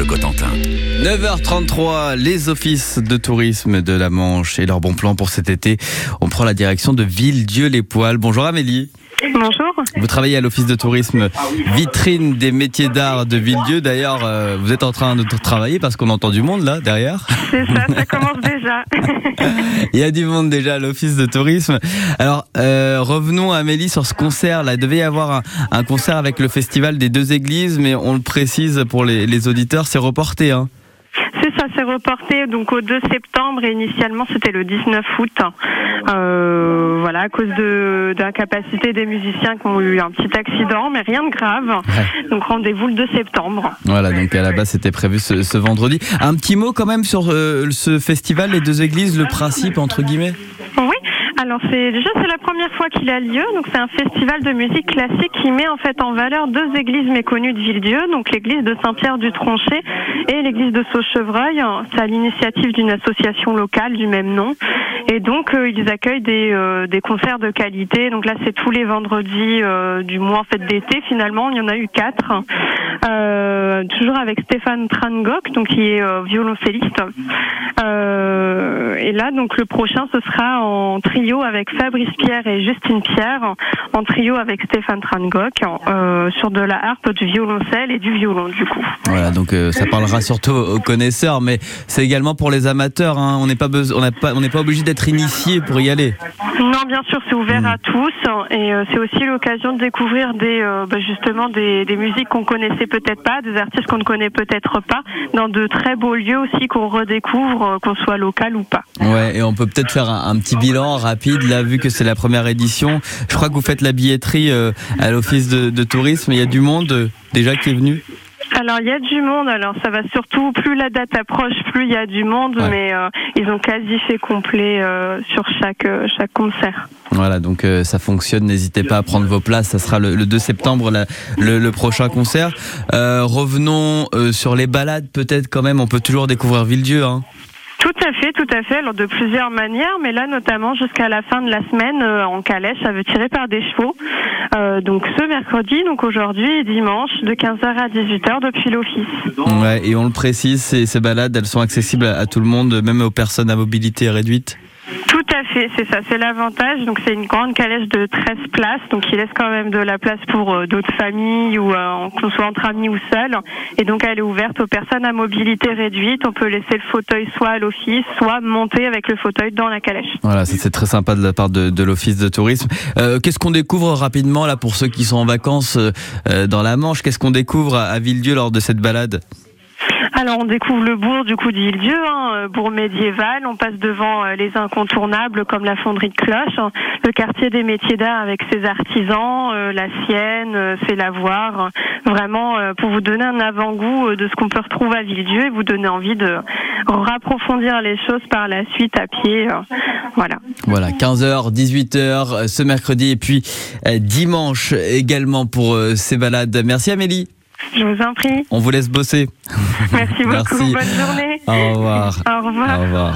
Cotentin. 9h33, les offices de tourisme de la Manche et leur bon plan pour cet été. On prend la direction de Villedieu-les-Poils. Bonjour Amélie. Bonjour. Vous travaillez à l'office de tourisme vitrine des métiers d'art de Villedieu. D'ailleurs, euh, vous êtes en train de travailler parce qu'on entend du monde là derrière. C'est ça, ça commence déjà. Il y a du monde déjà à l'office de tourisme. Alors euh, revenons Amélie sur ce concert. Là, il devait y avoir un, un, concert avec le festival des deux églises, mais on le précise pour les, les auditeurs, c'est reporté. Hein. Ça, c'est reporté donc au 2 septembre et initialement c'était le 19 août. Euh, voilà, à cause de, de l'incapacité des musiciens qui ont eu un petit accident, mais rien de grave. Ouais. Donc rendez-vous le 2 septembre. Voilà, donc à la base c'était prévu ce, ce, vendredi. Un petit mot quand même sur euh, ce festival, les deux églises, le principe entre guillemets? Alors c'est déjà c'est la première fois qu'il a lieu, donc c'est un festival de musique classique qui met en fait en valeur deux églises méconnues de Villedieu, donc l'église de Saint-Pierre du Tronchet et l'église de Sauchevreuil. C'est à l'initiative d'une association locale du même nom. Et donc euh, ils accueillent des, euh, des concerts de qualité. Donc là c'est tous les vendredis euh, du mois en fait d'été finalement. Il y en a eu quatre. Euh, toujours avec Stéphane Trangok, donc qui est violoncelliste. et là donc le prochain ce sera en trio avec Fabrice Pierre et Justine Pierre, en trio avec Stéphane Trangok, sur de la harpe, du violoncelle et du violon du coup. Voilà donc ça parlera surtout aux connaisseurs, mais c'est également pour les amateurs. Hein. On n'est pas on pas on n'est pas obligé d'être initié pour y aller. Non, bien sûr, c'est ouvert mmh. à tous et euh, c'est aussi l'occasion de découvrir des euh, bah, justement des, des musiques qu'on connaissait peut-être pas, des artistes qu'on ne connaît peut-être pas, dans de très beaux lieux aussi qu'on redécouvre, euh, qu'on soit local ou pas. Ouais, et on peut peut-être faire un, un, petit bilan rapide là, vu que c'est la première édition. Je crois que vous faites la billetterie euh, à l'office de, de tourisme. Il y a du monde euh, déjà qui est venu? Alors il y a du monde. Alors ça va surtout plus la date approche, plus il y a du monde, ouais. mais euh, ils ont quasi fait complet euh, sur chaque euh, chaque concert. Voilà, donc euh, ça fonctionne. N'hésitez pas à prendre vos places. Ça sera le, le 2 septembre la, le, le, prochain concert. Euh, revenons sur les balades, peut-être quand même. On peut toujours découvrir Villedieu. Hein. Tout à fait, tout à fait. Alors de plusieurs manières, mais là notamment jusqu'à la fin de la semaine euh, en calèche, ça veut tirer par des chevaux. Euh, donc ce mercredi, donc aujourd'hui et dimanche, de 15h à 18h depuis l'office. Ouais, et on le précise, ces, ces balades, elles sont accessibles à, à tout le monde, même aux personnes à mobilité réduite. C'est ça, c'est l'avantage. Donc c'est une grande calèche de 13 places, donc il laisse quand même de la place pour euh, d'autres familles ou euh, qu'on soit entre amis ou seul. Et donc elle est ouverte aux personnes à mobilité réduite. On peut laisser le fauteuil soit à l'office, soit monter avec le fauteuil dans la calèche. Voilà, c'est très sympa de la part de, de l'office de tourisme. Euh, Qu'est-ce qu'on découvre rapidement là pour ceux qui sont en vacances euh, dans la Manche? Qu'est-ce qu'on découvre à, à Villedieu lors de cette balade? Alors on découvre le bourg du coup d'Île-Dieu, hein, bourg médiéval. On passe devant euh, les incontournables comme la fonderie de cloche, hein, le quartier des métiers d'art avec ses artisans, euh, la sienne, euh, ses lavoirs. Vraiment euh, pour vous donner un avant-goût de ce qu'on peut retrouver à Villedieu et vous donner envie de rapprofondir les choses par la suite à pied. voilà. Voilà, 15h, 18h ce mercredi et puis dimanche également pour ces balades. Merci Amélie. Je vous en prie. On vous laisse bosser. Merci beaucoup. Merci. Bonne journée. Au revoir. Au revoir. Au revoir.